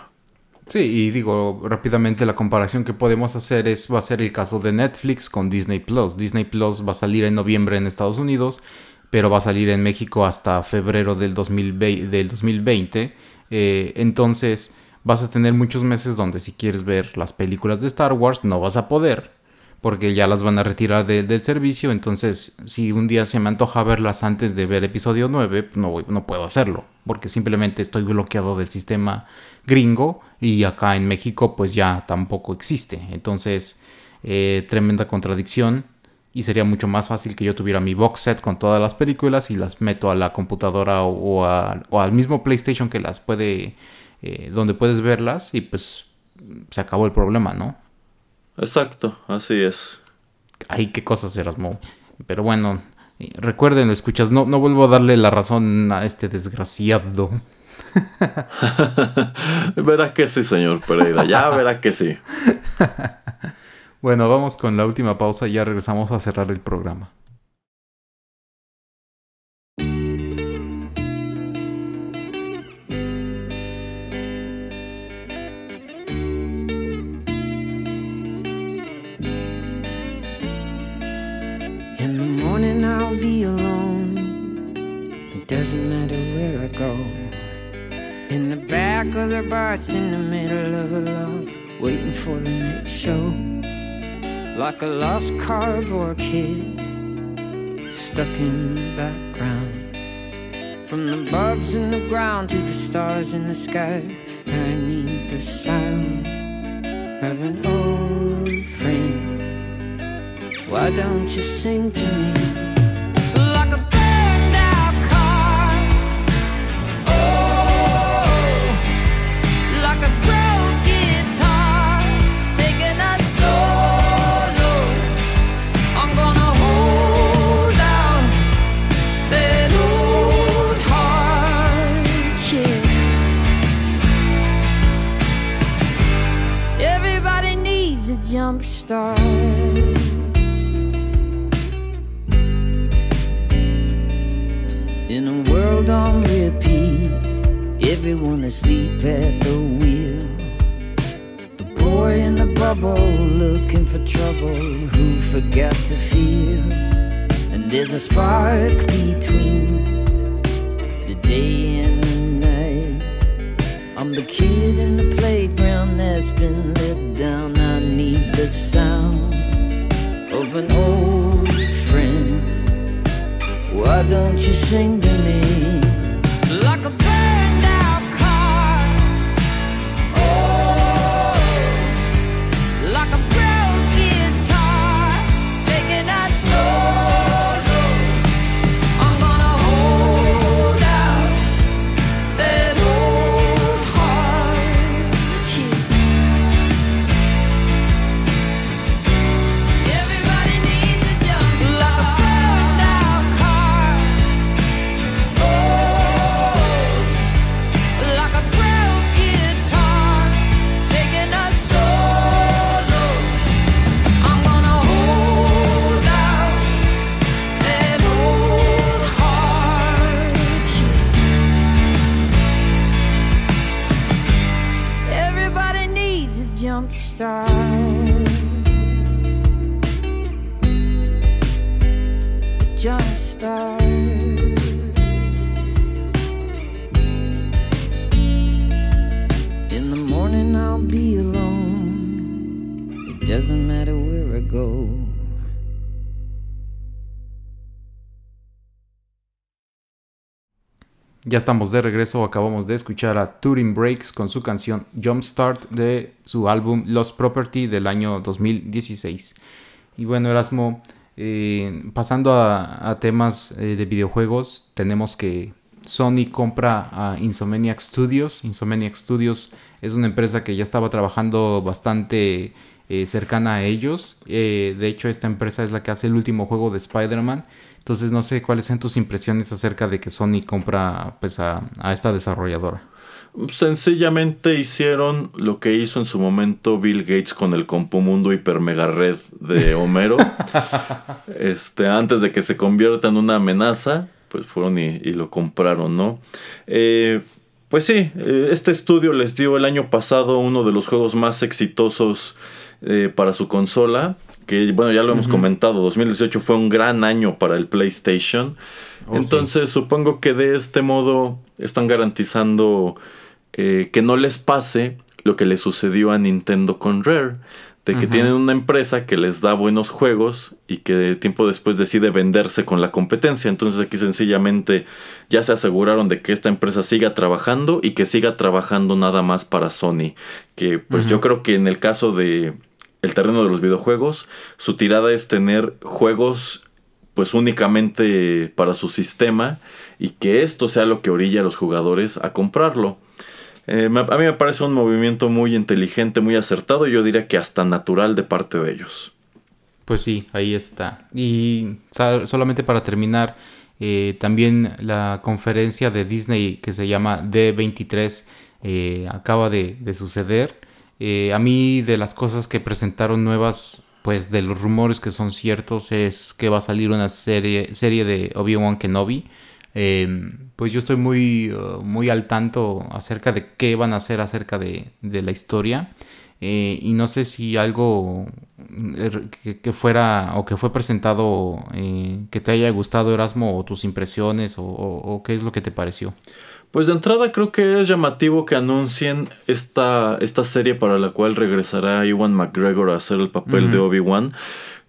Sí, y digo rápidamente la comparación que podemos hacer es va a ser el caso de Netflix con Disney Plus. Disney Plus va a salir en noviembre en Estados Unidos, pero va a salir en México hasta febrero del 2020. Del 2020 eh, entonces vas a tener muchos meses donde si quieres ver las películas de Star Wars no vas a poder porque ya las van a retirar del servicio. Entonces, si un día se me antoja verlas antes de ver episodio 9, no, no puedo hacerlo, porque simplemente estoy bloqueado del sistema gringo y acá en México pues ya tampoco existe. Entonces, eh, tremenda contradicción. Y sería mucho más fácil que yo tuviera mi box set con todas las películas y las meto a la computadora o, al mismo PlayStation que las puede, eh, donde puedes verlas y pues se acabó el problema, ¿no? Exacto, así es. Ay, qué cosas, Erasmo. Pero bueno, recuerden, escuchas, no, no vuelvo a darle la razón a este desgraciado. verá que sí, señor Pereira, ya verá que sí. bueno, vamos con la última pausa y ya regresamos a cerrar el programa. Back of the bus, in the middle of a love, waiting for the next show. Like a lost cardboard kid, stuck in the background. From the bugs in the ground to the stars in the sky, I need the sound of an old friend. Why don't you sing to me? Asleep at the wheel. The boy in the bubble looking for trouble who forgot to feel. And there's a spark between the day and the night. I'm the kid in the playground that's been let down. The sound of an old friend. Why don't you sing to me? Ya estamos de regreso, acabamos de escuchar a Turing Breaks con su canción Jumpstart de su álbum Lost Property del año 2016. Y bueno, Erasmo, eh, pasando a, temas eh, de videojuegos, tenemos que Sony compra a Insomniac Studios. Insomniac Studios es una empresa que ya estaba trabajando bastante eh, cercana a ellos. Eh, de hecho, esta empresa es la que hace el último juego de Spider-Man. Entonces no sé cuáles son tus impresiones acerca de que Sony compra pues, a, esta desarrolladora. Sencillamente hicieron lo que hizo en su momento Bill Gates con el Compumundo Hiper Mega Red de Homero. este, antes de que se convierta en una amenaza, pues fueron y, lo compraron, ¿no? Eh, pues sí, eh, este estudio les dio el año pasado uno de los juegos más exitosos eh, para su consola, que bueno, ya lo hemos comentado, 2018 fue un gran año para el PlayStation. Oh, Entonces supongo que de este modo están garantizando que no les pase lo que le sucedió a Nintendo con Rare de que tienen una empresa que les da buenos juegos y que tiempo después decide venderse con la competencia. Entonces aquí sencillamente ya se aseguraron de que esta empresa siga trabajando y que siga trabajando nada más para Sony. Que pues yo creo que en el caso de el terreno de los videojuegos, su tirada es tener juegos pues únicamente para su sistema y que esto sea lo que orilla a los jugadores a comprarlo. Eh, a mí me parece un movimiento muy inteligente, muy acertado y yo diría que hasta natural de parte de ellos. Pues sí, ahí está. Y solamente para terminar, eh, también la conferencia de Disney que se llama D23 eh, acaba de, suceder. a mí de las cosas que presentaron nuevas, pues de los rumores que son ciertos, es que va a salir una serie, serie de Obi-Wan Kenobi. Em, pues yo estoy muy, uh, muy al tanto acerca de qué van a hacer acerca de, la historia. Eh, y no sé si algo er, que, fuera o que fue presentado eh, que te haya gustado Erasmo o tus impresiones o, qué es lo que te pareció. Pues de entrada creo que es llamativo que anuncien esta, esta serie para la cual regresará Iwan McGregor a hacer el papel de Obi-Wan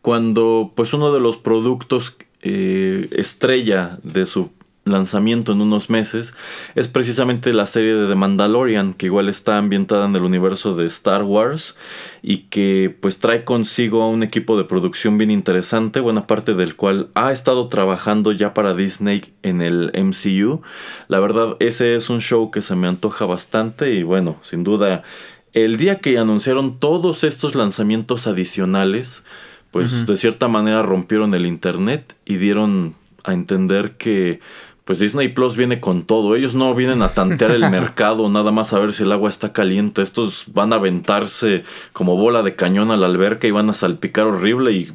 cuando pues uno de los productos eh, estrella de su lanzamiento en unos meses es precisamente la serie de The Mandalorian que igual está ambientada en el universo de Star Wars y que pues trae consigo a un equipo de producción bien interesante buena parte del cual ha estado trabajando ya para Disney en el MCU la verdad ese es un show que se me antoja bastante y bueno sin duda el día que anunciaron todos estos lanzamientos adicionales pues de cierta manera rompieron el internet y dieron a entender que pues Disney Plus viene con todo. Ellos no vienen a tantear el mercado, nada más a ver si el agua está caliente. Estos van a aventarse como bola de cañón a la alberca y van a salpicar horrible y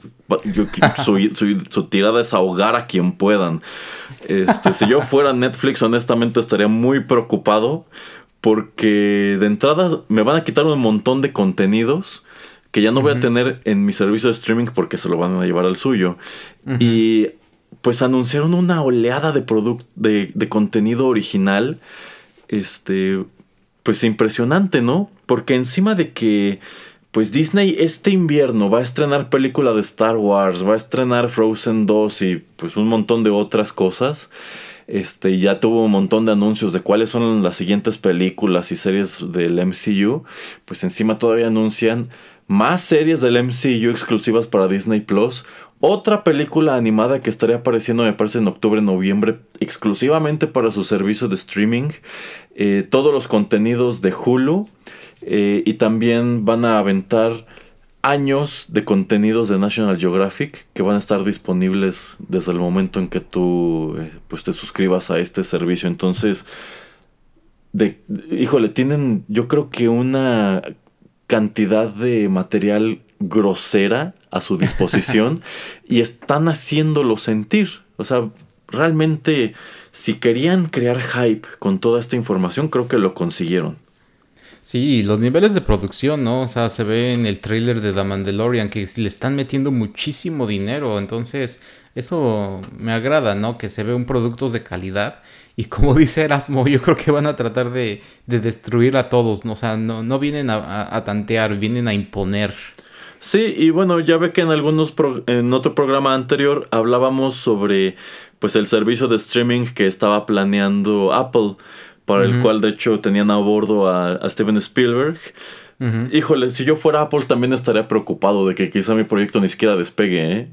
su, tirada es ahogar a quien puedan. Este, si yo fuera Netflix, honestamente estaría muy preocupado porque de entrada me van a quitar un montón de contenidos que ya no voy a tener en mi servicio de streaming porque se lo van a llevar al suyo. Y pues anunciaron una oleada de, de, de contenido original. Este, pues impresionante, ¿no? Porque encima de que, pues Disney este invierno va a estrenar película de Star Wars, va a estrenar Frozen 2 y pues un montón de otras cosas. Este, ya tuvo un montón de anuncios de cuáles son las siguientes películas y series del MCU. Pues encima todavía anuncian más series del MCU exclusivas para Disney Plus. Otra película animada que estaría apareciendo, me parece, en octubre, noviembre, exclusivamente para su servicio de streaming. Eh, todos los contenidos de Hulu. Eh, y también van a aventar años de contenidos de National Geographic que van a estar disponibles desde el momento en que tú eh, pues te suscribas a este servicio. Entonces, híjole, tienen yo creo que una cantidad de material grosera a su disposición y están haciéndolo sentir. O sea, realmente si querían crear hype con toda esta información, creo que lo consiguieron. Sí, los niveles de producción, ¿no? O sea, se ve en el trailer de The Mandalorian que le están metiendo muchísimo dinero. Entonces, eso me agrada, ¿no? Que se ve un productos de calidad. Y como dice Erasmo, yo creo que van a tratar de, destruir a todos, ¿no? O sea, no, no vienen a, a tantear, vienen a imponer. Sí, y bueno, ya ve que en algunos en otro programa anterior hablábamos sobre pues el servicio de streaming que estaba planeando Apple, para el cual de hecho tenían a bordo a, Steven Spielberg. Híjole, si yo fuera Apple también estaría preocupado de que quizá mi proyecto ni siquiera despegue, ¿eh?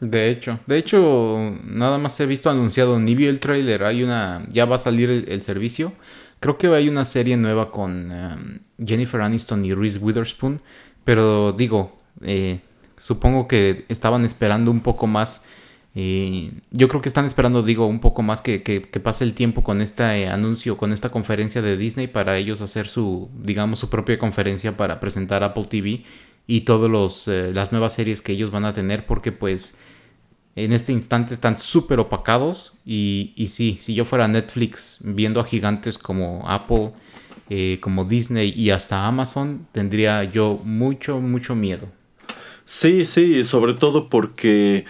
De hecho, de hecho, nada más he visto anunciado, ni vi el trailer, hay una, ya va a salir el, servicio. Creo que hay una serie nueva con em, Jennifer Aniston y Reese Witherspoon Pero digo, eh, supongo que estaban esperando un poco más. eh, yo creo que están esperando, digo, un poco más que, pase el tiempo con este anuncio, con esta conferencia de Disney para ellos hacer su, digamos, su propia conferencia para presentar Apple TV y todas las nuevas series que ellos van a tener, porque pues en este instante están súper opacados y, y sí, si yo fuera Netflix viendo a gigantes como Apple, eh, como Disney y hasta Amazon, tendría yo mucho, mucho miedo. Sí, sí, sobre todo porque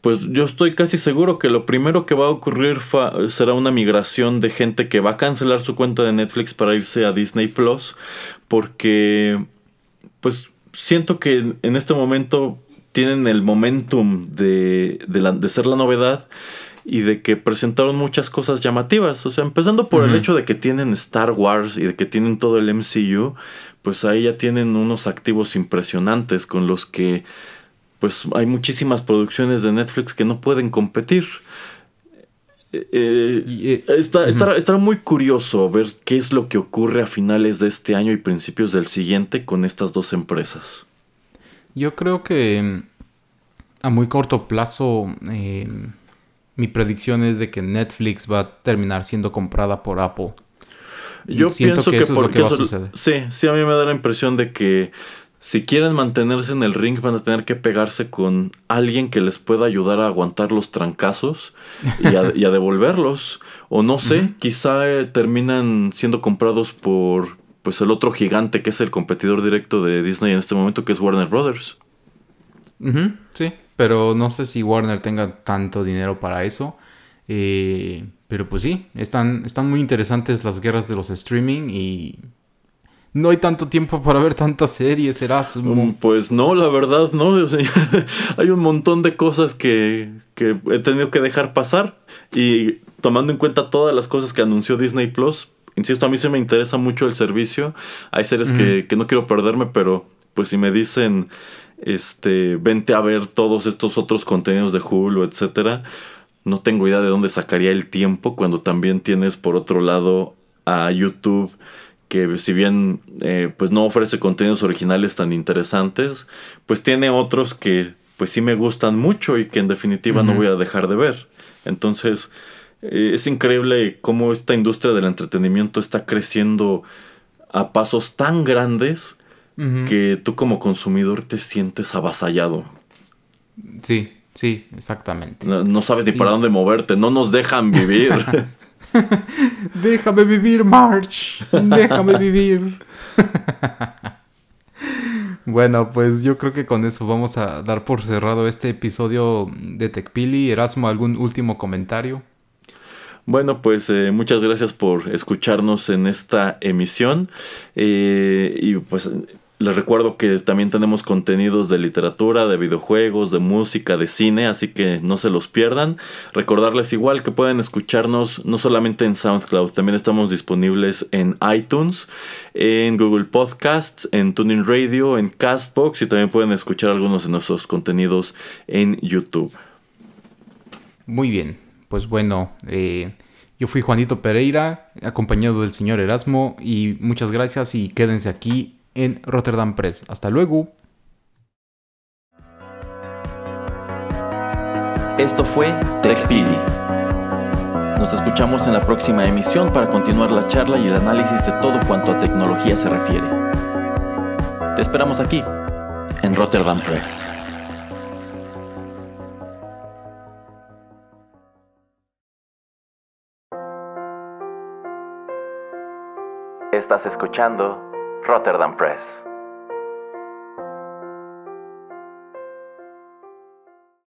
pues yo estoy casi seguro que lo primero que va a ocurrir será una migración de gente que va a cancelar su cuenta de Netflix para irse a Disney Plus porque pues siento que en este momento tienen el momentum de, de, la- de ser la novedad y de que presentaron muchas cosas llamativas. O sea, empezando por el hecho de que tienen Star Wars y de que tienen todo el MCU, pues ahí ya tienen unos activos impresionantes con los que pues hay muchísimas producciones de Netflix que no pueden competir. Eh, eh, eh, está, estará, estará muy curioso ver qué es lo que ocurre a finales de este año y principios del siguiente con estas dos empresas. Yo creo que mm, a muy corto plazo eh, mi predicción es de que Netflix va a terminar siendo comprada por Apple. Yo Siento pienso que que, eso es lo porque que va a suceder. sí, sí, a mí me da la impresión de que si quieren mantenerse en el ring van a tener que pegarse con alguien que les pueda ayudar a aguantar los trancazos y a, y a devolverlos. O no sé, quizá eh, terminan siendo comprados por pues el otro gigante que es el competidor directo de Disney en este momento, que es Warner Brothers. Sí, pero no sé si Warner tenga tanto dinero para eso. Eh, pero pues sí, están, están muy interesantes las guerras de los streaming y no hay tanto tiempo para ver tantas series, Erasmo. Mm, Pues no, la verdad, no. O sea, hay un montón de cosas que, que he tenido que dejar pasar. Y tomando en cuenta todas las cosas que anunció Disney Plus, insisto, a mí se me interesa mucho el servicio. Hay series que, que no quiero perderme, pero pues si me dicen, este, vente a ver todos estos otros contenidos de Hulu, etcétera, no tengo idea de dónde sacaría el tiempo cuando también tienes por otro lado a YouTube que si bien eh, pues no ofrece contenidos originales tan interesantes, pues tiene otros que pues sí me gustan mucho y que en definitiva no voy a dejar de ver. Entonces eh, es increíble cómo esta industria del entretenimiento está creciendo a pasos tan grandes que tú como consumidor te sientes avasallado. Sí, sí, exactamente. No, no sabes ni para dónde moverte, no nos dejan vivir. Déjame vivir, March. Déjame vivir. bueno, pues yo creo que con eso vamos a dar por cerrado este episodio de TechPili. Erasmo, ¿algún último comentario? Bueno, pues eh, muchas gracias por escucharnos en esta emisión. Eh, y pues les recuerdo que también tenemos contenidos de literatura, de videojuegos, de música, de cine, así que no se los pierdan. Recordarles igual que pueden escucharnos no solamente en SoundCloud, también estamos disponibles en iTunes, en Google Podcasts, en Tuning Radio, en Castbox y también pueden escuchar algunos de nuestros contenidos en YouTube. Muy bien, pues bueno, eh, yo fui Juanito Pereira, acompañado del señor Erasmo, y muchas gracias y quédense aquí en Rotterdam Press. Hasta luego. Esto fue TechPili. Nos escuchamos en la próxima emisión para continuar la charla y el análisis de todo cuanto a tecnología se refiere. Te esperamos aquí, en Rotterdam Press. Estás escuchando Rotterdam Press.